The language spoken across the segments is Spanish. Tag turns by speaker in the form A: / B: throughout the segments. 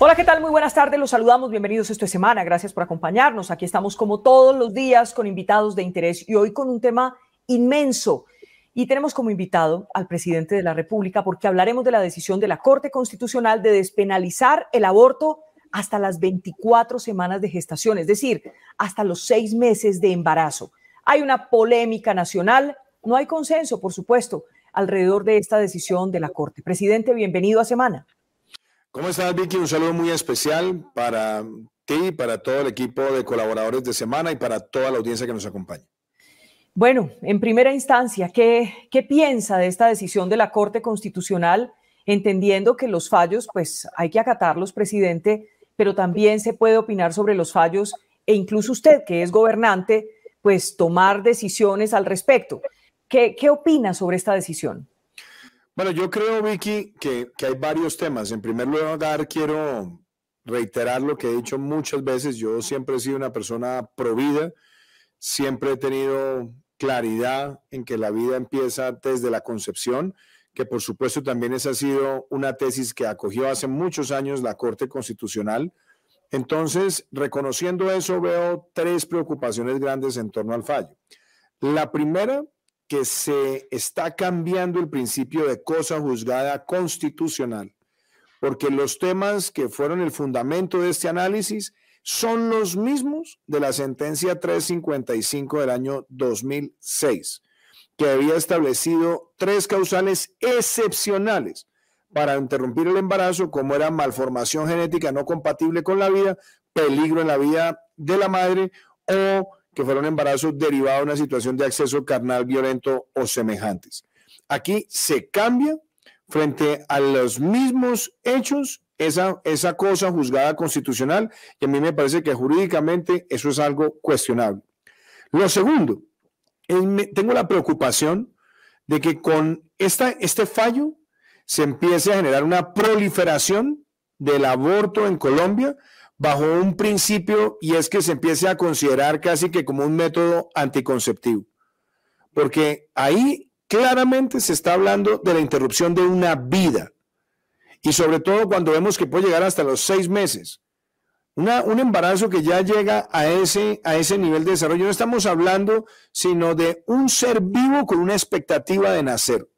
A: Hola, ¿qué tal? Muy buenas tardes, los saludamos, bienvenidos esta semana, gracias por acompañarnos. Aquí estamos como todos los días con invitados de interés y hoy con un tema inmenso. Y tenemos como invitado al presidente de la República porque hablaremos de la decisión de la Corte Constitucional de despenalizar el aborto hasta las 24 semanas de gestación, es decir, hasta los seis meses de embarazo. Hay una polémica nacional, no hay consenso, por supuesto, alrededor de esta decisión de la Corte. Presidente, bienvenido a Semana.
B: ¿Cómo estás, Vicky? Un saludo muy especial para ti, para todo el equipo de colaboradores de Semana y para toda la audiencia que nos acompaña.
A: Bueno, en primera instancia, ¿qué, ¿qué piensa de esta decisión de la Corte Constitucional? Entendiendo que los fallos, pues hay que acatarlos, presidente, pero también se puede opinar sobre los fallos e incluso usted, que es gobernante, pues tomar decisiones al respecto. ¿Qué, qué opina sobre esta decisión?
B: Bueno, yo creo, Vicky, que, que hay varios temas. En primer lugar, quiero reiterar lo que he dicho muchas veces. Yo siempre he sido una persona provida, siempre he tenido claridad en que la vida empieza desde la concepción, que por supuesto también esa ha sido una tesis que acogió hace muchos años la Corte Constitucional. Entonces, reconociendo eso, veo tres preocupaciones grandes en torno al fallo. La primera, que se está cambiando el principio de cosa juzgada constitucional, porque los temas que fueron el fundamento de este análisis son los mismos de la sentencia 355 del año 2006, que había establecido tres causales excepcionales para interrumpir el embarazo, como era malformación genética no compatible con la vida, peligro en la vida de la madre o que fuera un embarazo derivado de una situación de acceso carnal violento o semejantes. Aquí se cambia frente a los mismos hechos esa, esa cosa juzgada constitucional y a mí me parece que jurídicamente eso es algo cuestionable. Lo segundo, tengo la preocupación de que con esta, este fallo se empiece a generar una proliferación del aborto en Colombia bajo un principio y es que se empiece a considerar casi que como un método anticonceptivo. Porque ahí claramente se está hablando de la interrupción de una vida y sobre todo cuando vemos que puede llegar hasta los seis meses. un embarazo que ya llega a ese, a ese nivel de desarrollo. No estamos hablando sino de un ser vivo con una expectativa de nacer.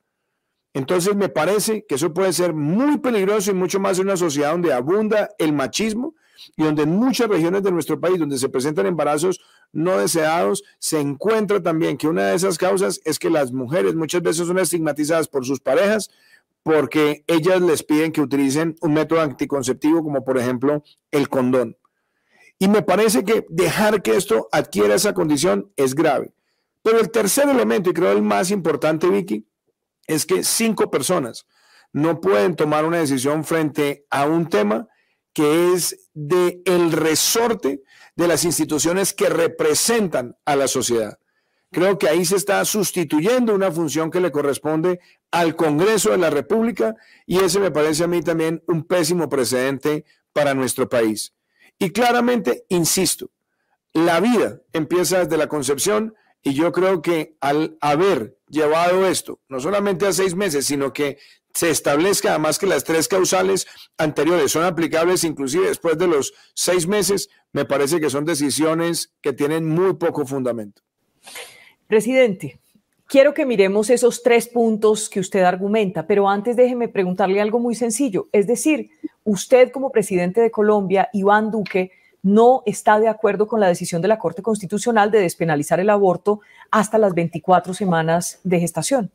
B: Entonces me parece que eso puede ser muy peligroso y mucho más en una sociedad donde abunda el machismo y donde en muchas regiones de nuestro país donde se presentan embarazos no deseados, se encuentra también que una de esas causas es que las mujeres muchas veces son estigmatizadas por sus parejas porque ellas les piden que utilicen un método anticonceptivo como por ejemplo el condón. Y me parece que dejar que esto adquiera esa condición es grave. Pero el tercer elemento, y creo el más importante, Vicky, es que cinco personas no pueden tomar una decisión frente a un tema que es de el resorte de las instituciones que representan a la sociedad. Creo que ahí se está sustituyendo una función que le corresponde al Congreso de la República y ese me parece a mí también un pésimo precedente para nuestro país. Y claramente, insisto, la vida empieza desde la concepción y yo creo que al haber llevado esto, no solamente a seis meses, sino que se establezca además que las tres causales anteriores son aplicables inclusive después de los seis meses, me parece que son decisiones que tienen muy poco fundamento.
A: Presidente, quiero que miremos esos tres puntos que usted argumenta, pero antes déjeme preguntarle algo muy sencillo. Es decir, usted como presidente de Colombia, Iván Duque, no está de acuerdo con la decisión de la Corte Constitucional de despenalizar el aborto hasta las 24 semanas de gestación.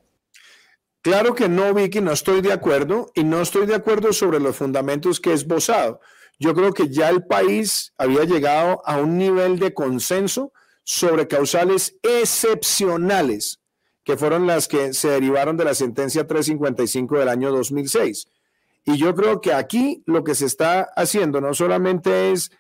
B: Claro que no, Vicky, no estoy de acuerdo y no estoy de acuerdo sobre los fundamentos que he esbozado. Yo creo que ya el país había llegado a un nivel de consenso sobre causales excepcionales, que fueron las que se derivaron de la sentencia 355 del año 2006. Y yo creo que aquí lo que se está haciendo no solamente es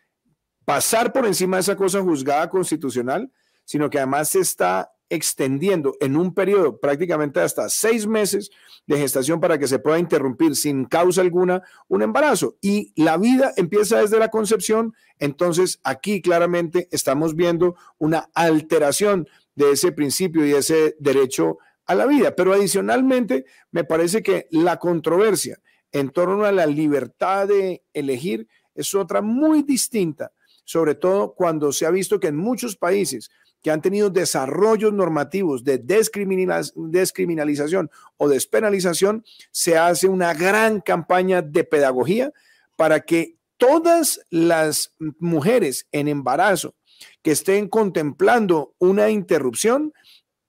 B: pasar por encima de esa cosa juzgada constitucional, sino que además se está extendiendo en un periodo prácticamente hasta seis meses de gestación para que se pueda interrumpir sin causa alguna un embarazo. Y la vida empieza desde la concepción, entonces aquí claramente estamos viendo una alteración de ese principio y ese derecho a la vida. Pero adicionalmente, me parece que la controversia en torno a la libertad de elegir es otra muy distinta, sobre todo cuando se ha visto que en muchos países que han tenido desarrollos normativos de descriminalización o despenalización, se hace una gran campaña de pedagogía para que todas las mujeres en embarazo que estén contemplando una interrupción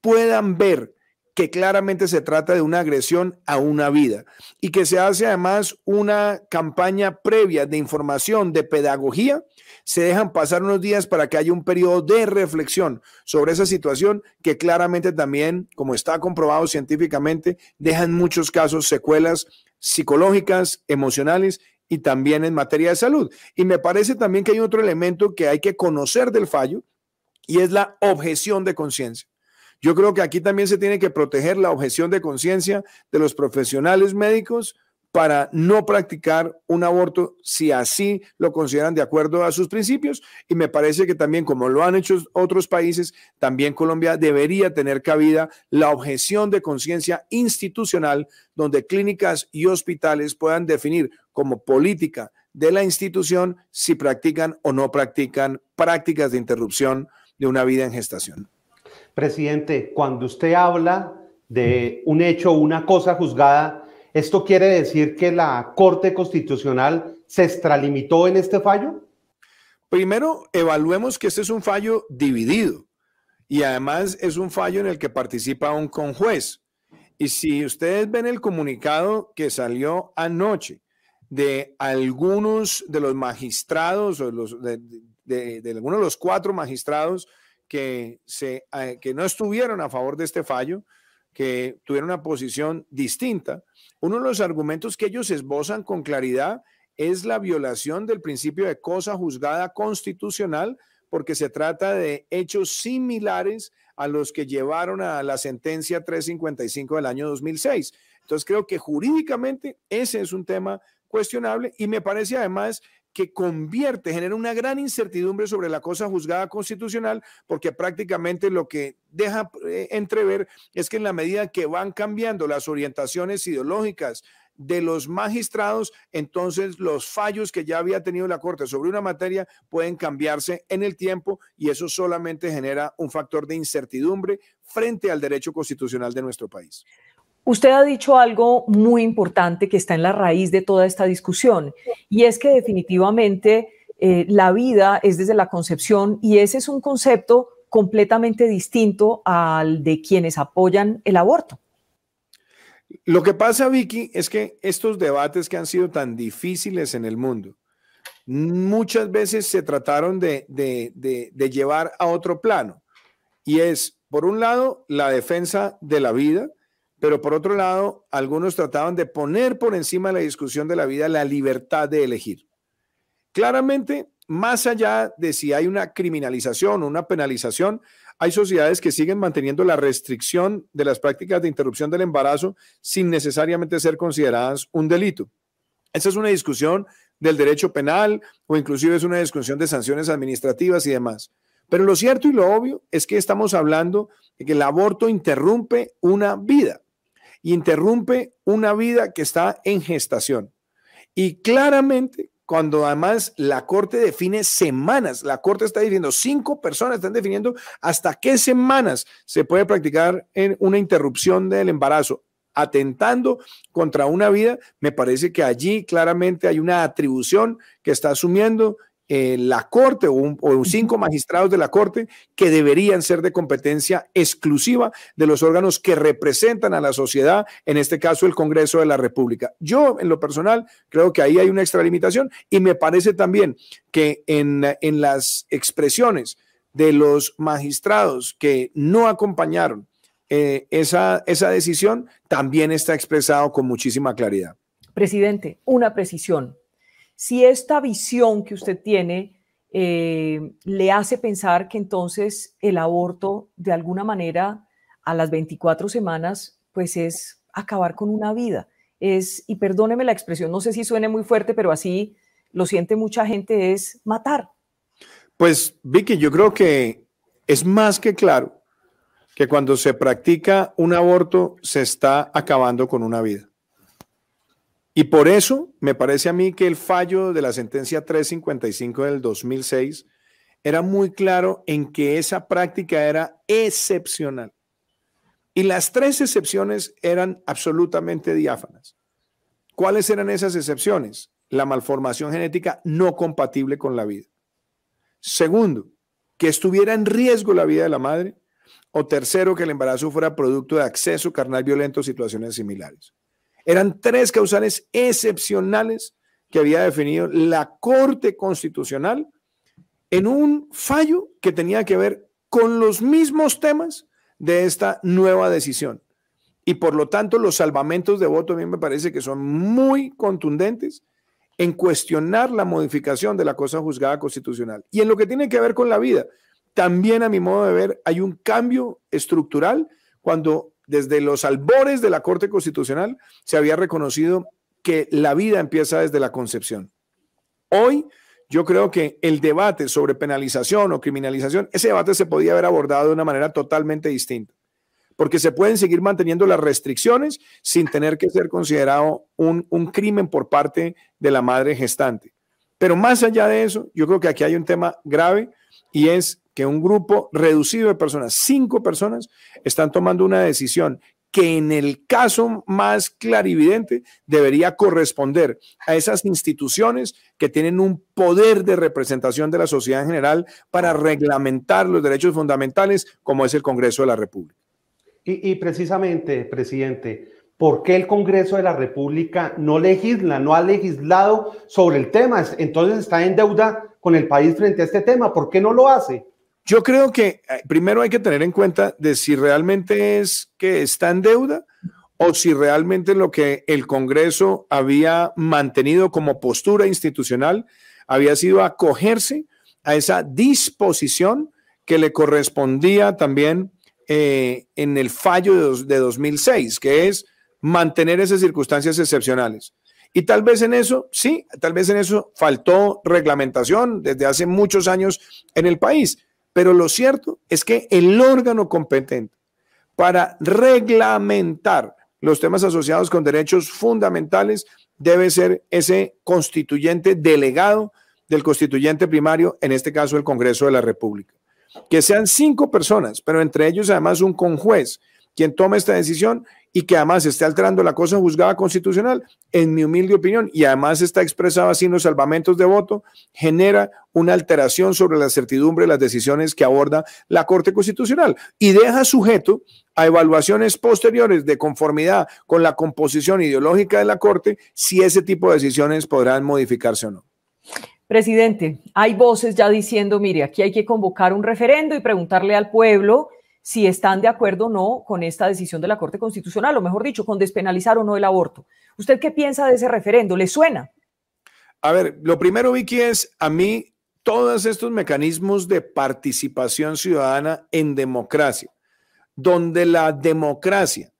B: puedan ver que claramente se trata de una agresión a una vida y que se hace además una campaña previa de información, de pedagogía, se dejan pasar unos días para que haya un periodo de reflexión sobre esa situación que claramente también, como está comprobado científicamente, dejan muchos casos secuelas psicológicas, emocionales y también en materia de salud. Y me parece también que hay otro elemento que hay que conocer del fallo y es la objeción de conciencia. Yo creo que aquí también se tiene que proteger la objeción de conciencia de los profesionales médicos para no practicar un aborto si así lo consideran de acuerdo a sus principios. Y me parece que también, como lo han hecho otros países, también Colombia debería tener cabida la objeción de conciencia institucional, donde clínicas y hospitales puedan definir como política de la institución si practican o no practican prácticas de interrupción de una vida en gestación.
C: Presidente, cuando usted habla de un hecho o una cosa juzgada, ¿esto quiere decir que la Corte Constitucional se extralimitó en este fallo?
B: Primero, evaluemos que este es un fallo dividido y además es un fallo en el que participa un conjuez. Y si ustedes ven el comunicado que salió anoche de algunos de los magistrados o los, de, de algunos de los cuatro magistrados que, se, eh, que no estuvieron a favor de este fallo, que tuvieron una posición distinta. Uno de los argumentos que ellos esbozan con claridad es la violación del principio de cosa juzgada constitucional, porque se trata de hechos similares a los que llevaron a la sentencia 355 del año 2006. Entonces creo que jurídicamente ese es un tema cuestionable y me parece además que convierte, genera una gran incertidumbre sobre la cosa juzgada constitucional, porque prácticamente lo que deja eh, entrever es que en la medida que van cambiando las orientaciones ideológicas de los magistrados, entonces los fallos que ya había tenido la Corte sobre una materia pueden cambiarse en el tiempo y eso solamente genera un factor de incertidumbre frente al derecho constitucional de nuestro país.
A: Usted ha dicho algo muy importante que está en la raíz de toda esta discusión y es que definitivamente eh, la vida es desde la concepción y ese es un concepto completamente distinto al de quienes apoyan el aborto.
B: Lo que pasa, Vicky, es que estos debates que han sido tan difíciles en el mundo, muchas veces se trataron de, de llevar a otro plano. Y es, por un lado, la defensa de la vida, pero por otro lado, algunos trataban de poner por encima de la discusión de la vida la libertad de elegir. Claramente, más allá de si hay una criminalización o una penalización, hay sociedades que siguen manteniendo la restricción de las prácticas de interrupción del embarazo sin necesariamente ser consideradas un delito. Esa es una discusión del derecho penal o inclusive es una discusión de sanciones administrativas y demás. Pero lo cierto y lo obvio es que estamos hablando de que el aborto interrumpe una vida interrumpe una vida que está en gestación. Y claramente, cuando además la Corte define semanas, la Corte está diciendo, cinco personas están definiendo hasta qué semanas se puede practicar en una interrupción del embarazo atentando contra una vida, me parece que allí claramente hay una atribución que está asumiendo eh, la Corte o, cinco magistrados de la Corte que deberían ser de competencia exclusiva de los órganos que representan a la sociedad, en este caso el Congreso de la República. Yo, en lo personal, creo que ahí hay una extralimitación y me parece también que en, en las expresiones de los magistrados que no acompañaron eh, esa, esa decisión, también está expresado con muchísima claridad.
A: Presidente, una precisión si esta visión que usted tiene eh, le hace pensar que entonces el aborto de alguna manera a las 24 semanas pues es acabar con una vida. Es, y perdóneme la expresión, no sé si suene muy fuerte, pero así lo siente mucha gente, es matar.
B: Pues Vicky, yo creo que es más que claro que cuando se practica un aborto se está acabando con una vida. Y por eso me parece a mí que el fallo de la sentencia 355 del 2006 era muy claro en que esa práctica era excepcional. Y las tres excepciones eran absolutamente diáfanas. ¿Cuáles eran esas excepciones? La malformación genética no compatible con la vida. Segundo, que estuviera en riesgo la vida de la madre. O tercero, que el embarazo fuera producto de acceso carnal violento o situaciones similares. Eran tres causales excepcionales que había definido la Corte Constitucional en un fallo que tenía que ver con los mismos temas de esta nueva decisión. Y por lo tanto, los salvamentos de voto a mí me parece que son muy contundentes en cuestionar la modificación de la cosa juzgada constitucional. Y en lo que tiene que ver con la vida, también a mi modo de ver hay un cambio estructural cuando desde los albores de la Corte Constitucional se había reconocido que la vida empieza desde la concepción. Hoy yo creo que el debate sobre penalización o criminalización, ese debate se podía haber abordado de una manera totalmente distinta, porque se pueden seguir manteniendo las restricciones sin tener que ser considerado un, un crimen por parte de la madre gestante. Pero más allá de eso, yo creo que aquí hay un tema grave y es que un grupo reducido de personas, cinco personas, están tomando una decisión que en el caso más clarividente debería corresponder a esas instituciones que tienen un poder de representación de la sociedad en general para reglamentar los derechos fundamentales, como es el Congreso de la República.
C: Y, precisamente, presidente, ¿por qué el Congreso de la República no legisla, no ha legislado sobre el tema? Entonces está en deuda con el país frente a este tema. ¿Por qué no lo hace?
B: Yo creo que eh, primero hay que tener en cuenta de si realmente es que está en deuda o si realmente lo que el Congreso había mantenido como postura institucional había sido acogerse a esa disposición que le correspondía también eh, en el fallo de, de 2006, que es mantener esas circunstancias excepcionales. Y tal vez en eso, sí, tal vez en eso faltó reglamentación desde hace muchos años en el país. Pero lo cierto es que el órgano competente para reglamentar los temas asociados con derechos fundamentales debe ser ese constituyente delegado del constituyente primario, en este caso el Congreso de la República. Que sean cinco personas, pero entre ellos además un conjuez, quien tome esta decisión y que además esté alterando la cosa juzgada constitucional, en mi humilde opinión, y además está expresado así en los salvamentos de voto, genera una alteración sobre la certidumbre de las decisiones que aborda la Corte Constitucional y deja sujeto a evaluaciones posteriores de conformidad con la composición ideológica de la Corte si ese tipo de decisiones podrán modificarse o no.
A: Presidente, hay voces ya diciendo, mire, aquí hay que convocar un referendo y preguntarle al pueblo si están de acuerdo o no con esta decisión de la Corte Constitucional, o mejor dicho, con despenalizar o no el aborto. ¿Usted qué piensa de ese referendo? ¿Le suena?
B: A ver, lo primero, Vicky, es a mí todos estos mecanismos de participación ciudadana en democracia, donde la democracia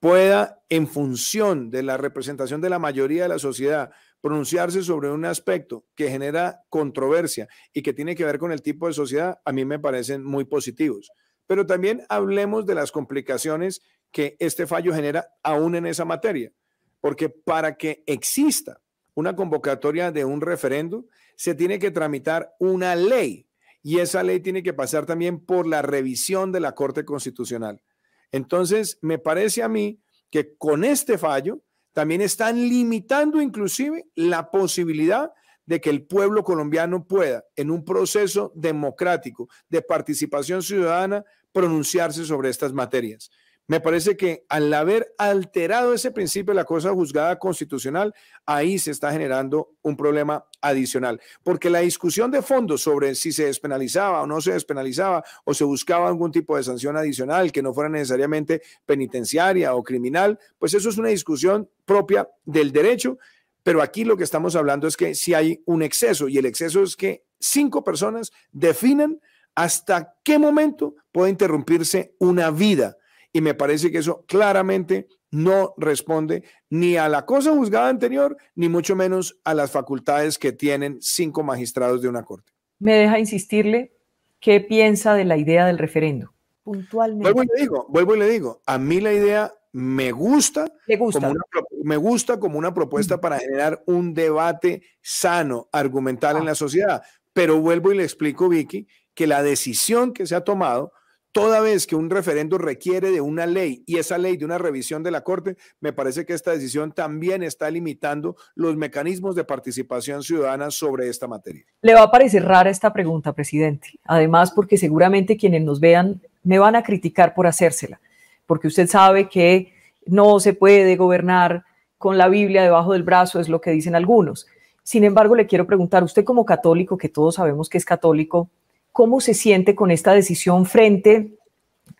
B: pueda, en función de la representación de la mayoría de la sociedad, pronunciarse sobre un aspecto que genera controversia y que tiene que ver con el tipo de sociedad, a mí me parecen muy positivos pero también hablemos de las complicaciones que este fallo genera aún en esa materia, porque para que exista una convocatoria de un referendo, se tiene que tramitar una ley y esa ley tiene que pasar también por la revisión de la Corte Constitucional. Entonces, me parece a mí que con este fallo también están limitando inclusive la posibilidad de que el pueblo colombiano pueda, en un proceso democrático de participación ciudadana, pronunciarse sobre estas materias. Me parece que al haber alterado ese principio de la cosa juzgada constitucional, ahí se está generando un problema adicional, porque la discusión de fondo sobre si se despenalizaba o no se despenalizaba o se buscaba algún tipo de sanción adicional que no fuera necesariamente penitenciaria o criminal, pues eso es una discusión propia del derecho pero aquí lo que estamos hablando es que si hay un exceso y el exceso es que cinco personas definen hasta qué momento puede interrumpirse una vida. Y me parece que eso claramente no responde ni a la cosa juzgada anterior, ni mucho menos a las facultades que tienen cinco magistrados de una corte.
A: Me deja insistirle qué piensa de la idea del referendo, puntualmente.
B: Vuelvo y le digo, vuelvo y le digo, a mí la idea me gusta, Como una, me gusta como una propuesta para generar un debate sano, argumental en ah. la sociedad. Pero vuelvo y le explico, Vicky, que la decisión que se ha tomado toda vez que un referendo requiere de una ley y esa ley de una revisión de la Corte, me parece que esta decisión también está limitando los mecanismos de participación ciudadana sobre esta materia.
A: Le va a parecer rara esta pregunta, presidente. Además, porque seguramente quienes nos vean me van a criticar por hacérsela, porque usted sabe que no se puede gobernar con la Biblia debajo del brazo, es lo que dicen algunos. Sin embargo, le quiero preguntar, usted como católico, que todos sabemos que es católico, ¿cómo se siente con esta decisión frente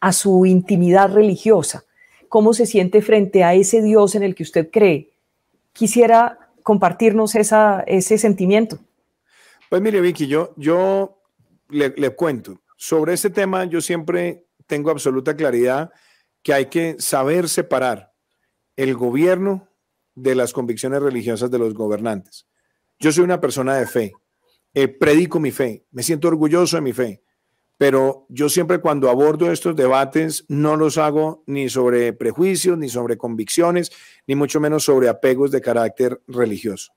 A: a su intimidad religiosa? ¿Cómo se siente frente a ese Dios en el que usted cree? Quisiera compartirnos esa, ese sentimiento.
B: Pues mire, Vicky, yo, yo le, le cuento. Sobre este tema, yo siempre tengo absoluta claridad que hay que saber separar el gobierno de las convicciones religiosas de los gobernantes. Yo soy una persona de fe. Eh, predico mi fe, me siento orgulloso de mi fe, pero yo siempre cuando abordo estos debates no los hago ni sobre prejuicios, ni sobre convicciones, ni mucho menos sobre apegos de carácter religioso.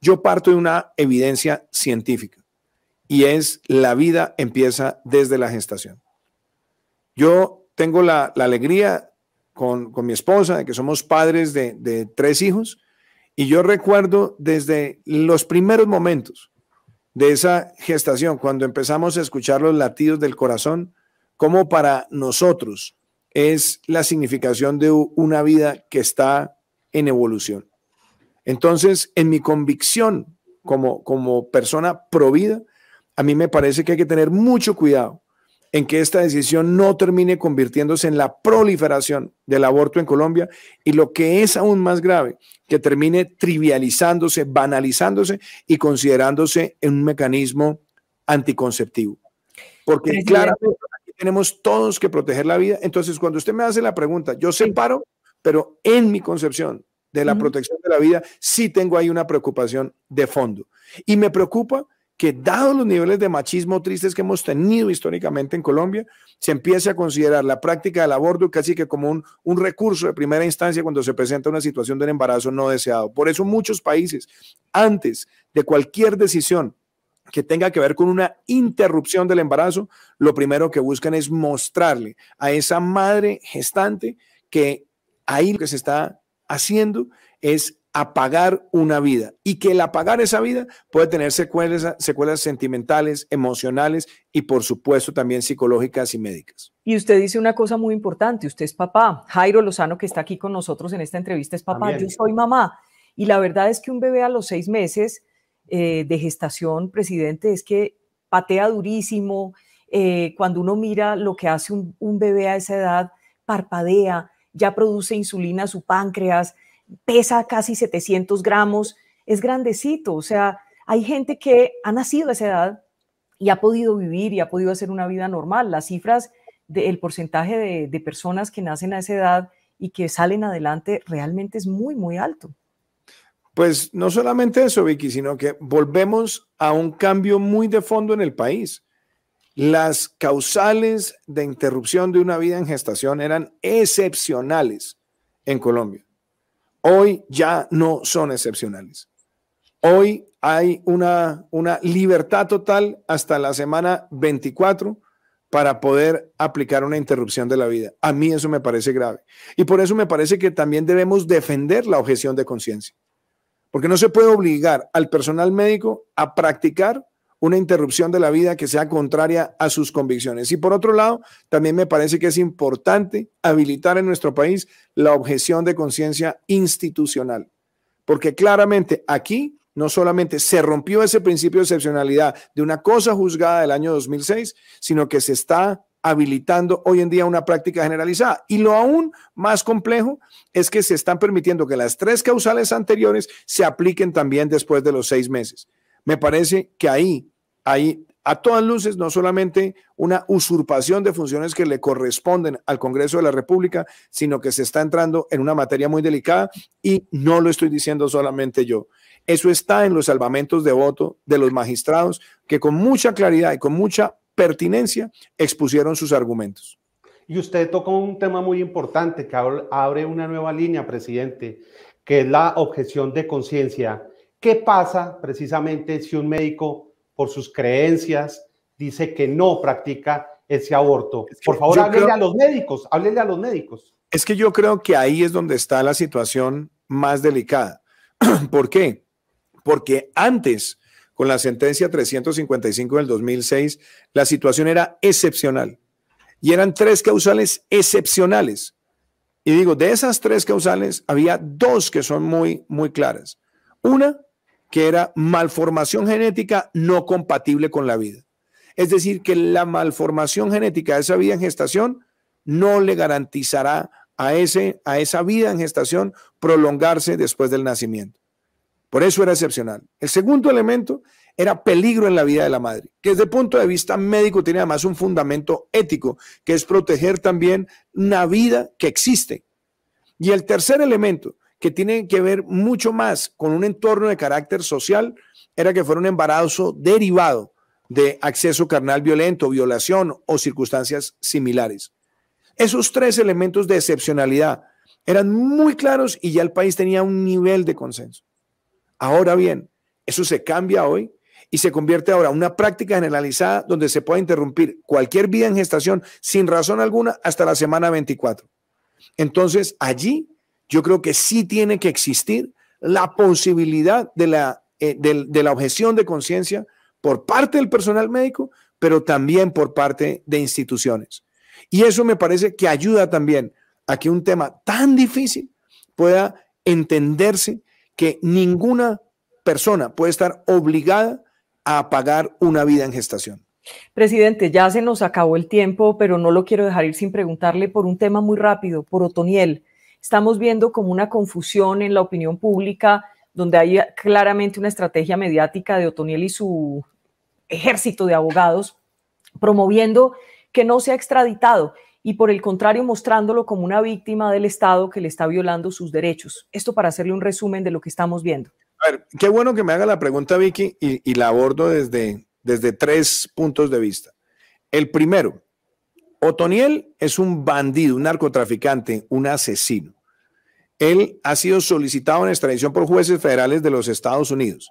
B: Yo parto de una evidencia científica y es la vida empieza desde la gestación. Yo tengo la, alegría con, mi esposa de que somos padres de, de tres hijos y yo recuerdo desde los primeros momentos de esa gestación, cuando empezamos a escuchar los latidos del corazón, como para nosotros es la significación de una vida que está en evolución. Entonces, en mi convicción como, como persona provida, a mí me parece que hay que tener mucho cuidado en que esta decisión no termine convirtiéndose en la proliferación del aborto en Colombia y lo que es aún más grave, que termine trivializándose, banalizándose y considerándose en un mecanismo anticonceptivo. Porque claramente aquí tenemos todos que proteger la vida. Entonces, cuando usted me hace la pregunta, yo separo, pero en mi concepción de la protección de la vida, sí tengo ahí una preocupación de fondo. Y me preocupa que dado los niveles de machismo tristes que hemos tenido históricamente en Colombia, se empiece a considerar la práctica del aborto casi que como un, un recurso de primera instancia cuando se presenta una situación de embarazo no deseado. Por eso muchos países, antes de cualquier decisión que tenga que ver con una interrupción del embarazo, lo primero que buscan es mostrarle a esa madre gestante que ahí lo que se está haciendo es apagar una vida y que el apagar esa vida puede tener secuelas, secuelas sentimentales, emocionales y por supuesto también psicológicas y médicas.
A: Y usted dice una cosa muy importante, usted es papá. Jairo Lozano, que está aquí con nosotros en esta entrevista, es papá, yo soy mamá. Y la verdad es que un bebé a los seis meses eh, de gestación, presidente, es que patea durísimo. Eh, cuando uno mira lo que hace un, un bebé a esa edad, parpadea, ya produce insulina a su páncreas, pesa casi 700 gramos, es grandecito, o sea, hay gente que ha nacido a esa edad y ha podido vivir y ha podido hacer una vida normal. Las cifras del porcentaje de, de personas que nacen a esa edad y que salen adelante realmente es muy, muy alto.
B: Pues no solamente eso, Vicky, sino que volvemos a un cambio muy de fondo en el país. Las causales de interrupción de una vida en gestación eran excepcionales en Colombia hoy ya no son excepcionales. Hoy hay una, una libertad total hasta la semana 24 para poder aplicar una interrupción de la vida. A mí eso me parece grave. Y por eso me parece que también debemos defender la objeción de conciencia. Porque no se puede obligar al personal médico a practicar una interrupción de la vida que sea contraria a sus convicciones. Y por otro lado, también me parece que es importante habilitar en nuestro país la objeción de conciencia institucional, porque claramente aquí no solamente se rompió ese principio de excepcionalidad de una cosa juzgada del año 2006, sino que se está habilitando hoy en día una práctica generalizada. Y lo aún más complejo es que se están permitiendo que las tres causales anteriores se apliquen también después de los seis meses. Me parece que ahí hay a todas luces no solamente una usurpación de funciones que le corresponden al Congreso de la República, sino que se está entrando en una materia muy delicada y no lo estoy diciendo solamente yo. Eso está en los salvamentos de voto de los magistrados que con mucha claridad y con mucha pertinencia expusieron sus argumentos.
C: Y usted tocó un tema muy importante que abre una nueva línea, presidente, que es la objeción de conciencia. ¿Qué pasa precisamente si un médico, por sus creencias, dice que no practica ese aborto? Por favor, háblele a los médicos, háblele a los médicos.
B: Es que yo creo que ahí es donde está la situación más delicada. ¿Por qué? Porque antes, con la sentencia 355 del 2006, la situación era excepcional y eran tres causales excepcionales. Y digo, de esas tres causales había dos que son muy, muy claras. Una, que era malformación genética no compatible con la vida. Es decir, que la malformación genética de esa vida en gestación no le garantizará a, ese, a esa vida en gestación prolongarse después del nacimiento. Por eso era excepcional. El segundo elemento era peligro en la vida de la madre, que desde el punto de vista médico tiene además un fundamento ético, que es proteger también una vida que existe. Y el tercer elemento, que tiene que ver mucho más con un entorno de carácter social, era que fuera un embarazo derivado de acceso carnal violento, violación o circunstancias similares. Esos tres elementos de excepcionalidad eran muy claros y ya el país tenía un nivel de consenso. Ahora bien, eso se cambia hoy y se convierte ahora en una práctica generalizada donde se puede interrumpir cualquier vida en gestación sin razón alguna hasta la semana 24. Entonces, allí yo creo que sí tiene que existir la posibilidad de la, eh, de la objeción de conciencia por parte del personal médico, pero también por parte de instituciones. Y eso me parece que ayuda también a que un tema tan difícil pueda entenderse que ninguna persona puede estar obligada a pagar una vida en gestación.
A: Presidente, ya se nos acabó el tiempo, pero no lo quiero dejar ir sin preguntarle por un tema muy rápido, por Otoniel. Estamos viendo como una confusión en la opinión pública, donde hay claramente una estrategia mediática de Otoniel y su ejército de abogados promoviendo que no sea extraditado y por el contrario mostrándolo como una víctima del Estado que le está violando sus derechos. Esto para hacerle un resumen de lo que estamos viendo.
B: A ver, qué bueno que me haga la pregunta, Vicky, y, la abordo desde, desde tres puntos de vista. El primero, Otoniel es un bandido, un narcotraficante, un asesino. Él ha sido solicitado en extradición por jueces federales de los Estados Unidos.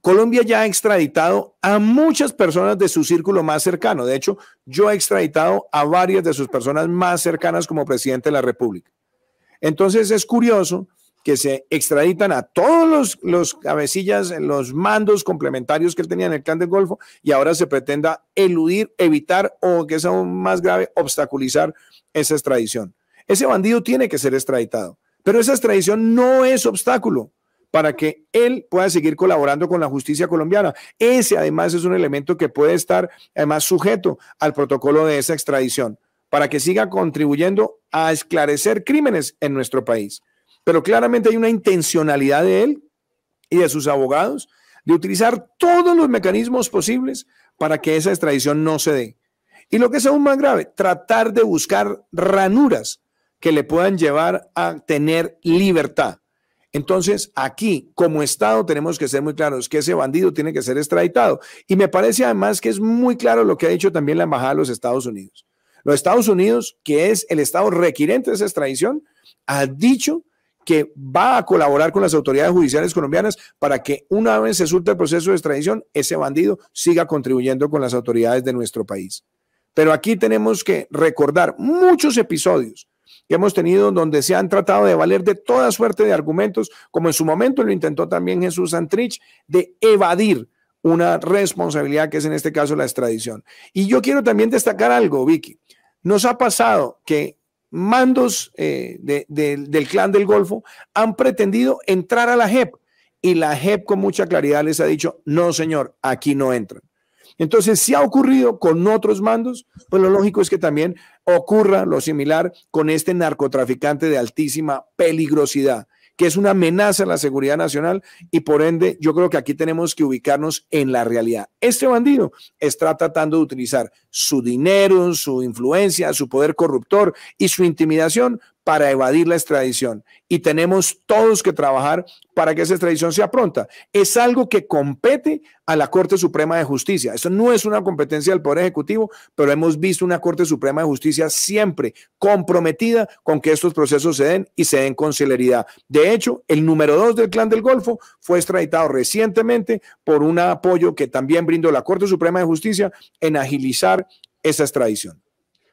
B: Colombia ya ha extraditado a muchas personas de su círculo más cercano. De hecho, yo he extraditado a varias de sus personas más cercanas como presidente de la República. Entonces es curioso que se extraditan a todos los, los cabecillas, los mandos complementarios que él tenía en el clan del Golfo y ahora se pretenda eludir, evitar o, que es aún más grave, obstaculizar esa extradición. Ese bandido tiene que ser extraditado, pero esa extradición no es obstáculo para que él pueda seguir colaborando con la justicia colombiana. Ese además es un elemento que puede estar además sujeto al protocolo de esa extradición, para que siga contribuyendo a esclarecer crímenes en nuestro país. Pero claramente hay una intencionalidad de él y de sus abogados de utilizar todos los mecanismos posibles para que esa extradición no se dé. Y lo que es aún más grave, tratar de buscar ranuras que le puedan llevar a tener libertad. Entonces, aquí, como Estado, tenemos que ser muy claros que ese bandido tiene que ser extraditado. Y me parece además que es muy claro lo que ha dicho también la Embajada de los Estados Unidos. Los Estados Unidos, que es el Estado requiriente de esa extradición, ha dicho que va a colaborar con las autoridades judiciales colombianas para que una vez se suelte el proceso de extradición, ese bandido siga contribuyendo con las autoridades de nuestro país. Pero aquí tenemos que recordar muchos episodios que hemos tenido donde se han tratado de valer de toda suerte de argumentos, como en su momento lo intentó también Jesús Santrich, de evadir una responsabilidad que es en este caso la extradición. Y yo quiero también destacar algo, Vicky. Nos ha pasado que mandos eh, del clan del Golfo han pretendido entrar a la JEP y la JEP con mucha claridad les ha dicho, no señor, aquí no entran. Entonces, si ha ocurrido con otros mandos, pues lo lógico es que también ocurra lo similar con este narcotraficante de altísima peligrosidad que es una amenaza a la seguridad nacional y por ende yo creo que aquí tenemos que ubicarnos en la realidad. Este bandido está tratando de utilizar su dinero, su influencia, su poder corruptor y su intimidación para evadir la extradición y tenemos todos que trabajar para que esa extradición sea pronta. Es algo que compete a la Corte Suprema de Justicia. Eso no es una competencia del Poder Ejecutivo, pero hemos visto una Corte Suprema de Justicia siempre comprometida con que estos procesos se den y se den con celeridad. De hecho, el número dos del Clan del Golfo fue extraditado recientemente por un apoyo que también brindó la Corte Suprema de Justicia en agilizar esa extradición.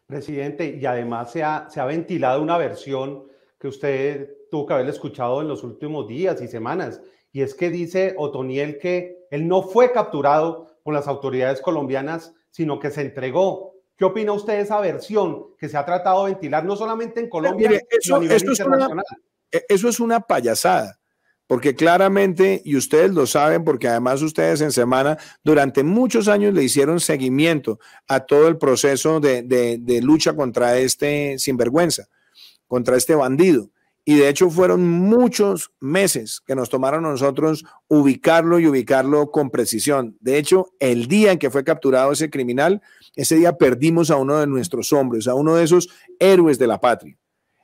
C: Presidente, y además se ha, se ha ventilado una versión que usted tuvo que haber escuchado en los últimos días y semanas, y es que dice Otoniel que él no fue capturado por las autoridades colombianas, sino que se entregó. ¿Qué opina usted de esa versión que se ha tratado de ventilar no solamente en Colombia, sino a nivel internacional?
B: E, eso es una payasada porque claramente, y ustedes lo saben, porque además ustedes en semana, durante muchos años le hicieron seguimiento a todo el proceso de, lucha contra este sinvergüenza, contra este bandido. Y de hecho fueron muchos meses que nos tomaron a nosotros ubicarlo y ubicarlo con precisión. De hecho, el día en que fue capturado ese criminal, ese día perdimos a uno de nuestros hombres, a uno de esos héroes de la patria.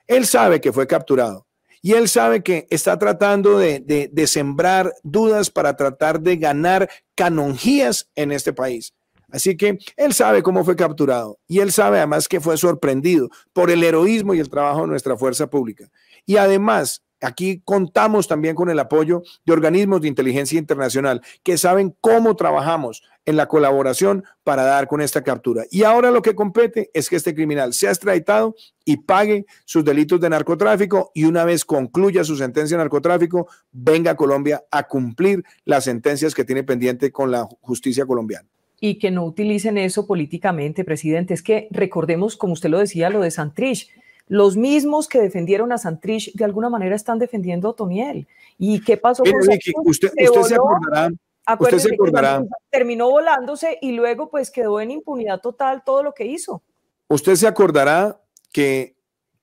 B: Él sabe que fue capturado y él sabe que está tratando de, sembrar dudas para tratar de ganar canonjías en este país. Así que él sabe cómo fue capturado y él sabe además que fue sorprendido por el heroísmo y el trabajo de nuestra fuerza pública. Y además Aquí contamos también con el apoyo de organismos de inteligencia internacional que saben cómo trabajamos en la colaboración para dar con esta captura. Y ahora lo que compete es que este criminal sea extraditado y pague sus delitos de narcotráfico y una vez concluya su sentencia de narcotráfico, venga a Colombia a cumplir las sentencias que tiene pendiente con la justicia colombiana
A: y que no utilicen eso políticamente, presidente. Es que recordemos, como usted lo decía, lo de Santrich los mismos que defendieron a Santrich de alguna manera están defendiendo a Toniel. ¿Y qué pasó
B: con Usted, usted se acordará. Usted se acordará.
A: Terminó volándose y luego pues quedó en impunidad total todo lo que hizo.
B: Usted se acordará que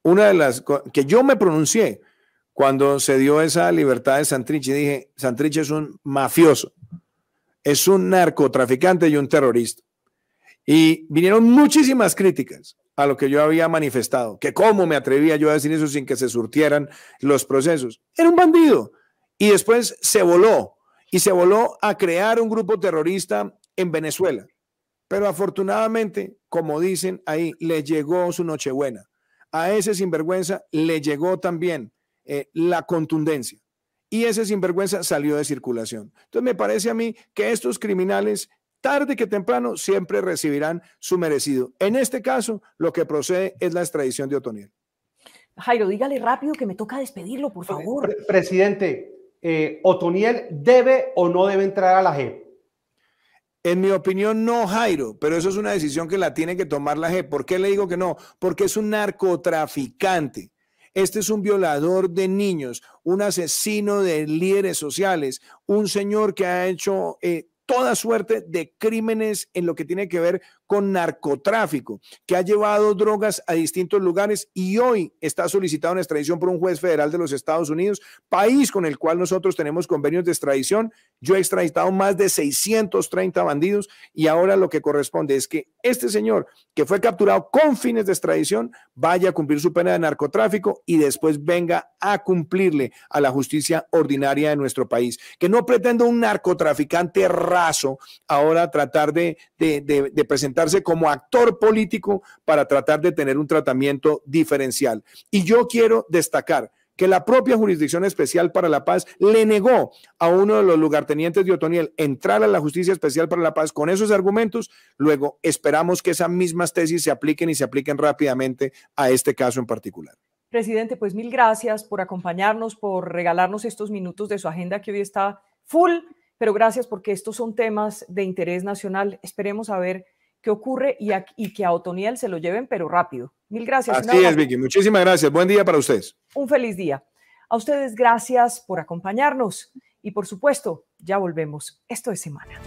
B: una de las que yo me pronuncié cuando se dio esa libertad de Santrich y dije, Santrich es un mafioso, es un narcotraficante y un terrorista. Y vinieron muchísimas críticas a lo que yo había manifestado, que cómo me atrevía yo a decir eso sin que se surtieran los procesos. Era un bandido. Y después se voló y se voló a crear un grupo terrorista en Venezuela. Pero afortunadamente, como dicen ahí, le llegó su Nochebuena. A ese sinvergüenza le llegó también eh, la contundencia. Y ese sinvergüenza salió de circulación. Entonces me parece a mí que estos criminales tarde que temprano siempre recibirán su merecido. En este caso, lo que procede es la extradición de Otoniel.
A: Jairo, dígale rápido que me toca despedirlo, por favor.
C: presidente, eh, ¿Otoniel debe o no debe entrar a la JEP?
B: En mi opinión, no, Jairo, pero eso es una decisión que la tiene que tomar la JEP. ¿Por qué le digo que no? Porque es un narcotraficante. Este es un violador de niños, un asesino de líderes sociales, un señor que ha hecho eh, toda suerte de crímenes en lo que tiene que ver con narcotráfico, que ha llevado drogas a distintos lugares y hoy está solicitado una extradición por un juez federal de los Estados Unidos, país con el cual nosotros tenemos convenios de extradición. Yo he extraditado más de 630 bandidos y ahora lo que corresponde es que este señor que fue capturado con fines de extradición vaya a cumplir su pena de narcotráfico y después venga a cumplirle a la justicia ordinaria de nuestro país. Que no pretenda un narcotraficante raso ahora tratar de, de, de presentar como actor político para tratar de tener un tratamiento diferencial. Y yo quiero destacar que la propia Jurisdicción Especial para la Paz le negó a uno de los lugartenientes de Otoniel entrar a la Justicia Especial para la Paz con esos argumentos. Luego esperamos que esas mismas tesis se apliquen y se apliquen rápidamente a este caso en particular.
A: Presidente, pues mil gracias por acompañarnos, por regalarnos estos minutos de su agenda que hoy está full, pero gracias porque estos son temas de interés nacional. Esperemos a ver qué ocurre y, que a Otoniel se lo lleven, pero rápido. Mil gracias.
B: Así es, Vicky. Muchísimas gracias. Buen día para ustedes.
A: Un feliz día. A ustedes gracias por acompañarnos y por supuesto, ya volvemos. Esto es semana.